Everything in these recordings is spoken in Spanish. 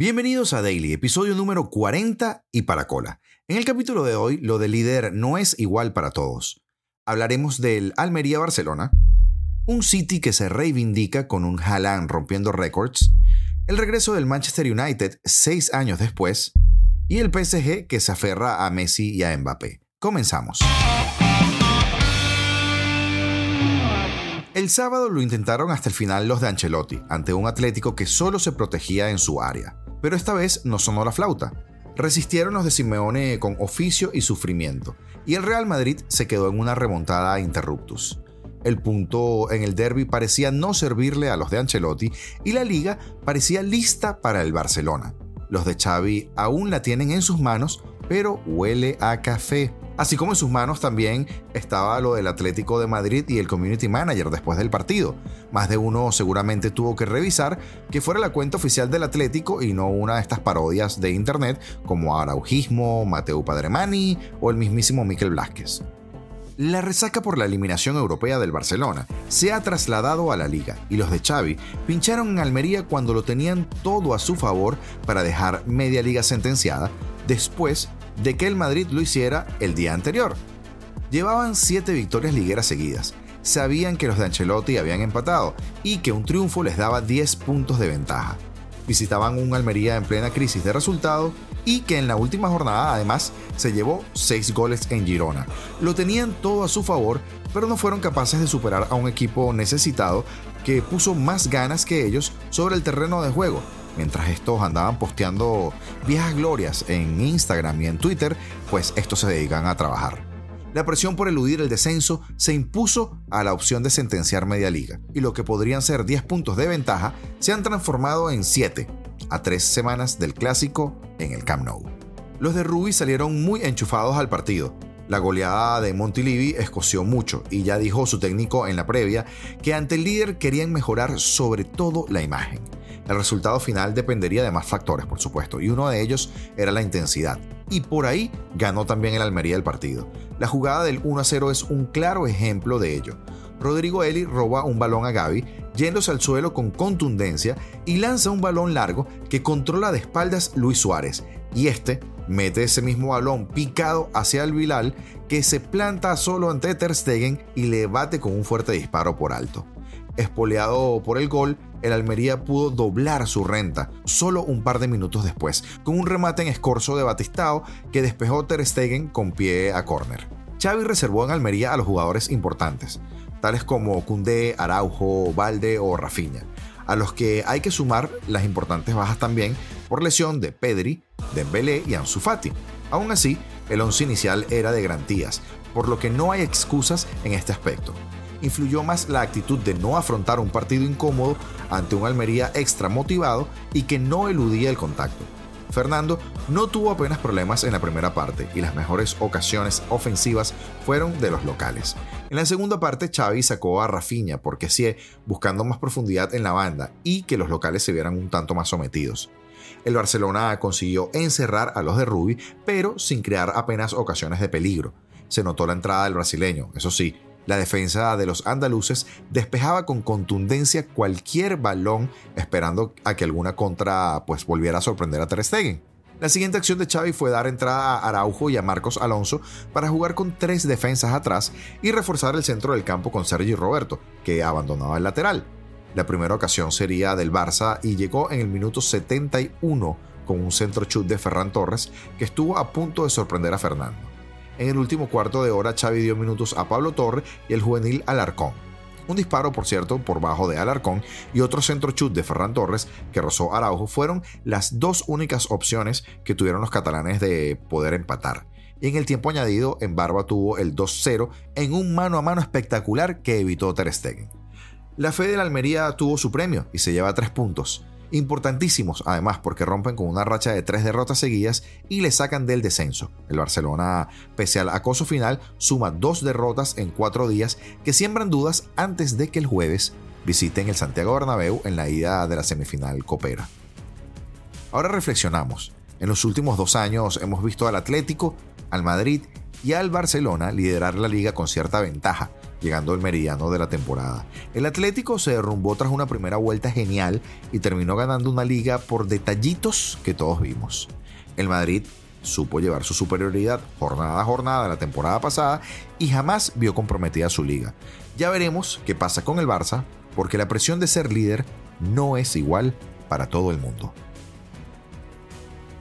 Bienvenidos a Daily, episodio número 40 y para cola. En el capítulo de hoy, lo de líder no es igual para todos. Hablaremos del Almería Barcelona, un City que se reivindica con un Haaland rompiendo récords, el regreso del Manchester United seis años después y el PSG que se aferra a Messi y a Mbappé. Comenzamos. El sábado lo intentaron hasta el final los de Ancelotti, ante un Atlético que solo se protegía en su área. Pero esta vez no sonó la flauta. Resistieron los de Simeone con oficio y sufrimiento, y el Real Madrid se quedó en una remontada a interruptus. El punto en el derby parecía no servirle a los de Ancelotti y la liga parecía lista para el Barcelona. Los de Xavi aún la tienen en sus manos, pero huele a café. Así como en sus manos también estaba lo del Atlético de Madrid y el Community Manager después del partido. Más de uno seguramente tuvo que revisar que fuera la cuenta oficial del Atlético y no una de estas parodias de internet como Araujismo, Mateo Padremani o el mismísimo Miquel Blasquez. La resaca por la eliminación europea del Barcelona se ha trasladado a la liga y los de Xavi pincharon en Almería cuando lo tenían todo a su favor para dejar media liga sentenciada después de que el Madrid lo hiciera el día anterior. Llevaban siete victorias ligueras seguidas. Sabían que los de Ancelotti habían empatado y que un triunfo les daba 10 puntos de ventaja. Visitaban un Almería en plena crisis de resultado y que en la última jornada además se llevó 6 goles en Girona. Lo tenían todo a su favor, pero no fueron capaces de superar a un equipo necesitado que puso más ganas que ellos sobre el terreno de juego mientras estos andaban posteando viejas glorias en Instagram y en Twitter, pues estos se dedican a trabajar. La presión por eludir el descenso se impuso a la opción de sentenciar media liga, y lo que podrían ser 10 puntos de ventaja se han transformado en 7, a 3 semanas del clásico en el Camp Nou. Los de Ruby salieron muy enchufados al partido. La goleada de Montilivi escoció mucho y ya dijo su técnico en la previa que ante el líder querían mejorar sobre todo la imagen. El resultado final dependería de más factores, por supuesto, y uno de ellos era la intensidad. Y por ahí ganó también el Almería el partido. La jugada del 1 0 es un claro ejemplo de ello. Rodrigo Eli roba un balón a Gaby, yéndose al suelo con contundencia y lanza un balón largo que controla de espaldas Luis Suárez. Y este mete ese mismo balón picado hacia el Bilal que se planta solo ante Ter Stegen y le bate con un fuerte disparo por alto. Espoleado por el gol, el Almería pudo doblar su renta solo un par de minutos después, con un remate en escorzo de Batistao que despejó Ter Stegen con pie a córner. Xavi reservó en Almería a los jugadores importantes, tales como Cundé, Araujo, Valde o Rafinha, a los que hay que sumar las importantes bajas también por lesión de Pedri, Dembélé y Ansu Fati. Aún así, el once inicial era de garantías, por lo que no hay excusas en este aspecto influyó más la actitud de no afrontar un partido incómodo ante un Almería extra motivado y que no eludía el contacto. Fernando no tuvo apenas problemas en la primera parte y las mejores ocasiones ofensivas fueron de los locales. En la segunda parte Xavi sacó a Rafinha porque sí, buscando más profundidad en la banda y que los locales se vieran un tanto más sometidos. El Barcelona consiguió encerrar a los de Rubi, pero sin crear apenas ocasiones de peligro. Se notó la entrada del brasileño, eso sí, la defensa de los andaluces despejaba con contundencia cualquier balón esperando a que alguna contra pues volviera a sorprender a Ter. La siguiente acción de Xavi fue dar entrada a Araujo y a Marcos Alonso para jugar con tres defensas atrás y reforzar el centro del campo con Sergi Roberto, que abandonaba el lateral. La primera ocasión sería del Barça y llegó en el minuto 71 con un centro chut de Ferran Torres que estuvo a punto de sorprender a Fernando. En el último cuarto de hora, Xavi dio minutos a Pablo Torre y el juvenil Alarcón. Un disparo, por cierto, por bajo de Alarcón y otro centro chut de Ferran Torres que rozó Araujo fueron las dos únicas opciones que tuvieron los catalanes de poder empatar. Y en el tiempo añadido, en Barba tuvo el 2-0 en un mano a mano espectacular que evitó Ter Stegen. La fe de la Almería tuvo su premio y se lleva tres puntos importantísimos además porque rompen con una racha de tres derrotas seguidas y le sacan del descenso. El Barcelona, pese al acoso final, suma dos derrotas en cuatro días que siembran dudas antes de que el jueves visiten el Santiago Bernabéu en la ida de la semifinal Copera. Ahora reflexionamos. En los últimos dos años hemos visto al Atlético, al Madrid y al Barcelona liderar la liga con cierta ventaja, llegando al meridiano de la temporada. El Atlético se derrumbó tras una primera vuelta genial y terminó ganando una liga por detallitos que todos vimos. El Madrid supo llevar su superioridad jornada a jornada la temporada pasada y jamás vio comprometida su liga. Ya veremos qué pasa con el Barça, porque la presión de ser líder no es igual para todo el mundo.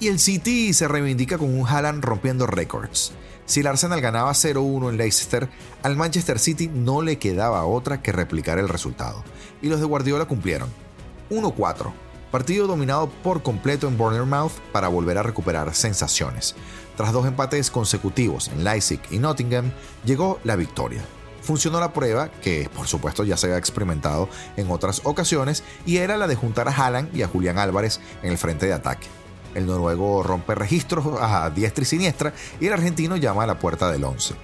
Y el City se reivindica con un Haaland rompiendo récords. Si el Arsenal ganaba 0-1 en Leicester, al Manchester City no le quedaba otra que replicar el resultado. Y los de Guardiola cumplieron. 1-4. Partido dominado por completo en Bournemouth para volver a recuperar sensaciones. Tras dos empates consecutivos en Leipzig y Nottingham, llegó la victoria. Funcionó la prueba, que por supuesto ya se había experimentado en otras ocasiones, y era la de juntar a Haaland y a Julián Álvarez en el frente de ataque. El noruego rompe registros a diestra y siniestra y el argentino llama a la puerta del 11.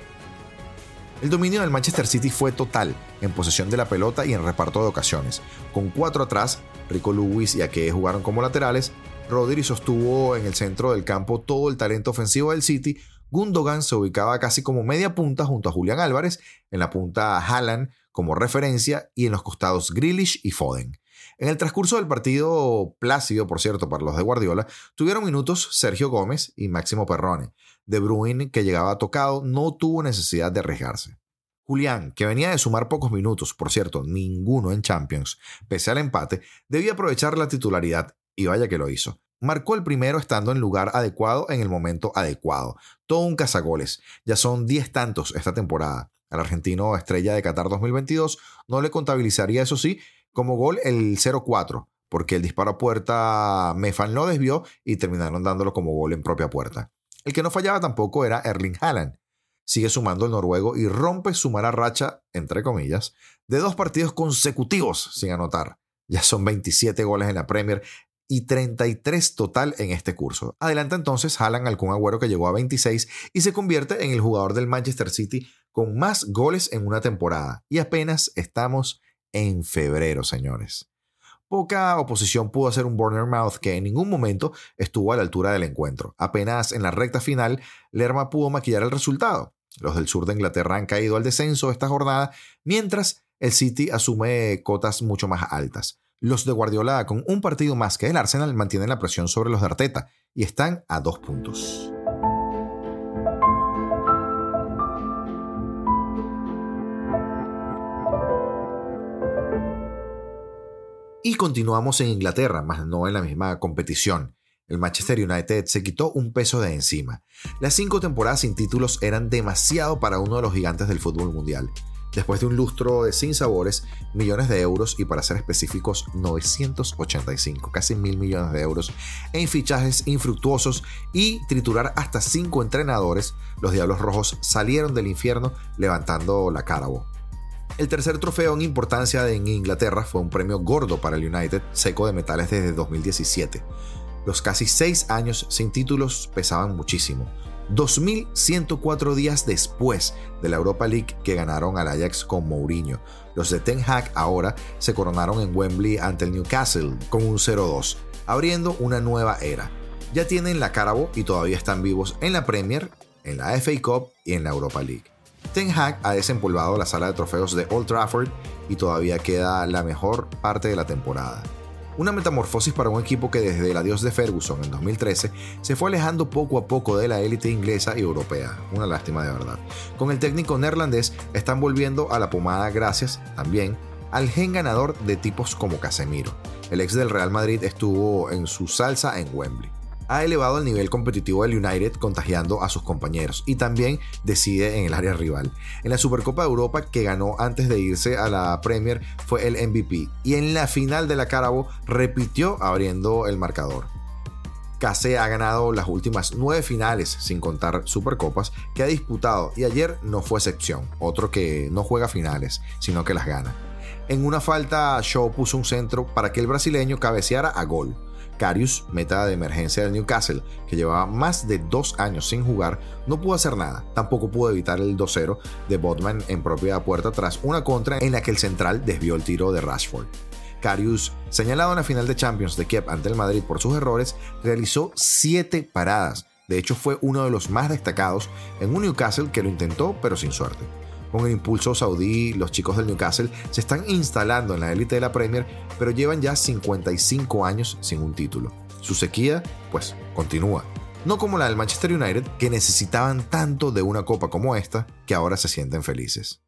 El dominio del Manchester City fue total en posesión de la pelota y en reparto de ocasiones. Con cuatro atrás, Rico Lewis y Ake jugaron como laterales, Rodri sostuvo en el centro del campo todo el talento ofensivo del City, Gundogan se ubicaba casi como media punta junto a Julián Álvarez, en la punta Haaland como referencia y en los costados Grealish y Foden. En el transcurso del partido, plácido por cierto para los de Guardiola, tuvieron minutos Sergio Gómez y Máximo Perrone. De Bruyne, que llegaba tocado, no tuvo necesidad de arriesgarse. Julián, que venía de sumar pocos minutos, por cierto, ninguno en Champions, pese al empate, debía aprovechar la titularidad, y vaya que lo hizo. Marcó el primero estando en lugar adecuado en el momento adecuado. Todo un cazagoles. Ya son 10 tantos esta temporada. Al argentino estrella de Qatar 2022 no le contabilizaría, eso sí, como gol el 0-4, porque el disparo a puerta Mefan lo desvió y terminaron dándolo como gol en propia puerta. El que no fallaba tampoco era Erling Haaland. Sigue sumando el noruego y rompe su mala racha, entre comillas, de dos partidos consecutivos sin anotar. Ya son 27 goles en la Premier y 33 total en este curso. Adelanta entonces Haaland al Kun Agüero que llegó a 26 y se convierte en el jugador del Manchester City con más goles en una temporada. Y apenas estamos en febrero, señores. Poca oposición pudo hacer un Mouth que en ningún momento estuvo a la altura del encuentro. Apenas en la recta final, Lerma pudo maquillar el resultado. Los del sur de Inglaterra han caído al descenso esta jornada, mientras el City asume cotas mucho más altas. Los de Guardiola, con un partido más que el Arsenal, mantienen la presión sobre los de Arteta y están a dos puntos. Y continuamos en Inglaterra, más no en la misma competición. El Manchester United se quitó un peso de encima. Las cinco temporadas sin títulos eran demasiado para uno de los gigantes del fútbol mundial. Después de un lustro de sin sabores, millones de euros y para ser específicos 985, casi mil millones de euros en fichajes infructuosos y triturar hasta cinco entrenadores, los Diablos Rojos salieron del infierno levantando la cara. El tercer trofeo en importancia en Inglaterra fue un premio gordo para el United, seco de metales desde 2017. Los casi seis años sin títulos pesaban muchísimo. 2.104 días después de la Europa League que ganaron al Ajax con Mourinho. Los de Ten Hag ahora se coronaron en Wembley ante el Newcastle con un 0-2, abriendo una nueva era. Ya tienen la Carabao y todavía están vivos en la Premier, en la FA Cup y en la Europa League. Ten Hag ha desempolvado la sala de trofeos de Old Trafford y todavía queda la mejor parte de la temporada. Una metamorfosis para un equipo que desde el adiós de Ferguson en 2013 se fue alejando poco a poco de la élite inglesa y europea. Una lástima de verdad. Con el técnico neerlandés están volviendo a la pomada gracias también al gen ganador de tipos como Casemiro. El ex del Real Madrid estuvo en su salsa en Wembley ha elevado el nivel competitivo del United contagiando a sus compañeros y también decide en el área rival. En la Supercopa de Europa que ganó antes de irse a la Premier fue el MVP y en la final de la Carabao repitió abriendo el marcador. Case ha ganado las últimas nueve finales, sin contar Supercopas, que ha disputado y ayer no fue excepción, otro que no juega finales, sino que las gana. En una falta, Shaw puso un centro para que el brasileño cabeceara a gol. Carius, meta de emergencia del Newcastle, que llevaba más de dos años sin jugar, no pudo hacer nada. Tampoco pudo evitar el 2-0 de Botman en propia puerta tras una contra en la que el central desvió el tiro de Rashford. Carius, señalado en la final de Champions de Kiev ante el Madrid por sus errores, realizó siete paradas. De hecho, fue uno de los más destacados en un Newcastle que lo intentó, pero sin suerte. Con el impulso saudí, los chicos del Newcastle se están instalando en la élite de la Premier, pero llevan ya 55 años sin un título. Su sequía, pues, continúa. No como la del Manchester United, que necesitaban tanto de una copa como esta, que ahora se sienten felices.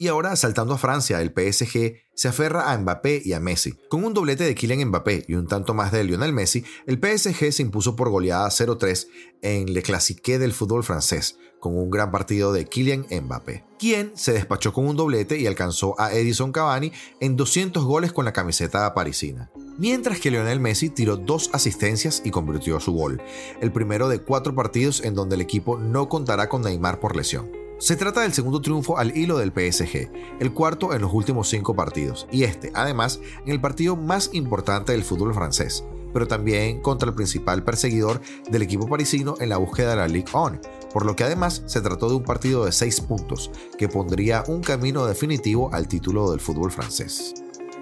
Y ahora, saltando a Francia, el PSG se aferra a Mbappé y a Messi. Con un doblete de Kylian Mbappé y un tanto más de Lionel Messi, el PSG se impuso por goleada 0-3 en Le Classique del fútbol francés, con un gran partido de Kylian Mbappé, quien se despachó con un doblete y alcanzó a Edison Cavani en 200 goles con la camiseta parisina. Mientras que Lionel Messi tiró dos asistencias y convirtió su gol, el primero de cuatro partidos en donde el equipo no contará con Neymar por lesión. Se trata del segundo triunfo al hilo del PSG, el cuarto en los últimos cinco partidos, y este, además, en el partido más importante del fútbol francés, pero también contra el principal perseguidor del equipo parisino en la búsqueda de la Ligue 1, por lo que además se trató de un partido de seis puntos, que pondría un camino definitivo al título del fútbol francés.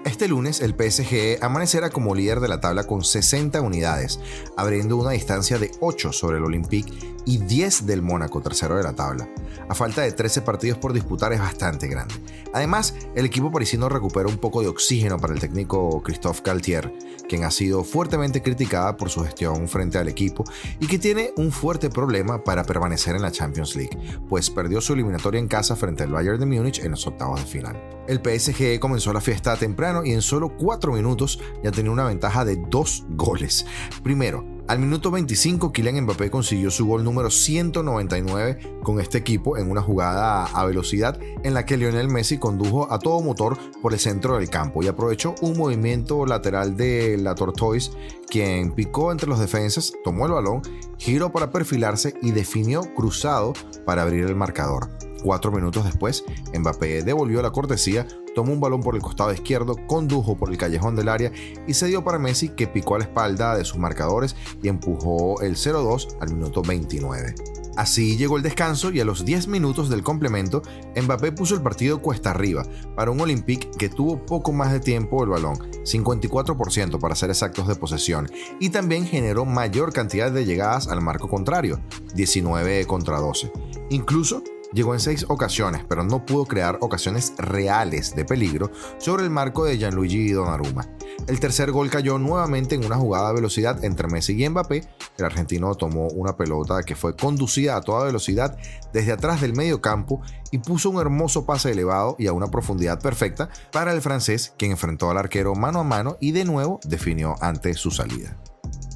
Este lunes el PSG amanecerá como líder de la tabla con 60 unidades, abriendo una distancia de 8 sobre el Olympique y 10 del Mónaco, tercero de la tabla. A falta de 13 partidos por disputar es bastante grande. Además, el equipo parisino recupera un poco de oxígeno para el técnico Christophe Galtier, quien ha sido fuertemente criticada por su gestión frente al equipo y que tiene un fuerte problema para permanecer en la Champions League, pues perdió su eliminatoria en casa frente al Bayern de Múnich en los octavos de final. El PSG comenzó la fiesta temprano y en solo 4 minutos ya tenía una ventaja de 2 goles. Primero, al minuto 25, Kylian Mbappé consiguió su gol número 199 con este equipo en una jugada a velocidad en la que Lionel Messi condujo a todo motor por el centro del campo y aprovechó un movimiento lateral de la Tortoise, quien picó entre los defensas, tomó el balón, giró para perfilarse y definió cruzado para abrir el marcador. Cuatro minutos después, Mbappé devolvió la cortesía, tomó un balón por el costado izquierdo, condujo por el callejón del área y se dio para Messi que picó a la espalda de sus marcadores y empujó el 0-2 al minuto 29. Así llegó el descanso y a los 10 minutos del complemento, Mbappé puso el partido cuesta arriba para un Olympique que tuvo poco más de tiempo el balón, 54% para ser exactos de posesión, y también generó mayor cantidad de llegadas al marco contrario, 19 contra 12. Incluso Llegó en seis ocasiones, pero no pudo crear ocasiones reales de peligro sobre el marco de Gianluigi Donnarumma. El tercer gol cayó nuevamente en una jugada de velocidad entre Messi y Mbappé. El argentino tomó una pelota que fue conducida a toda velocidad desde atrás del medio campo y puso un hermoso pase elevado y a una profundidad perfecta para el francés, quien enfrentó al arquero mano a mano y de nuevo definió ante su salida.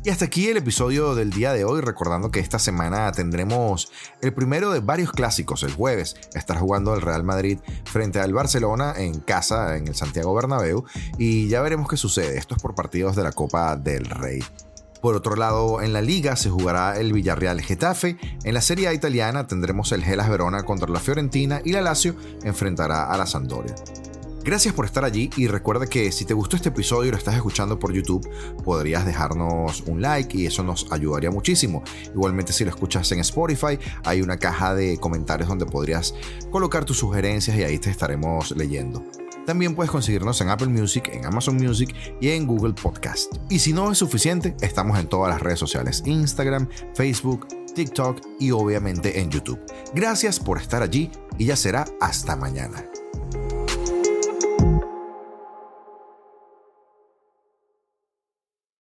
Y hasta aquí el episodio del día de hoy, recordando que esta semana tendremos el primero de varios clásicos. El jueves estará jugando el Real Madrid frente al Barcelona en casa, en el Santiago Bernabéu, y ya veremos qué sucede. Esto es por partidos de la Copa del Rey. Por otro lado, en la liga se jugará el Villarreal Getafe, en la Serie A italiana tendremos el Gelas Verona contra la Fiorentina y la Lazio enfrentará a la Sampdoria. Gracias por estar allí y recuerda que si te gustó este episodio y lo estás escuchando por YouTube, podrías dejarnos un like y eso nos ayudaría muchísimo. Igualmente si lo escuchas en Spotify, hay una caja de comentarios donde podrías colocar tus sugerencias y ahí te estaremos leyendo. También puedes conseguirnos en Apple Music, en Amazon Music y en Google Podcast. Y si no es suficiente, estamos en todas las redes sociales, Instagram, Facebook, TikTok y obviamente en YouTube. Gracias por estar allí y ya será hasta mañana.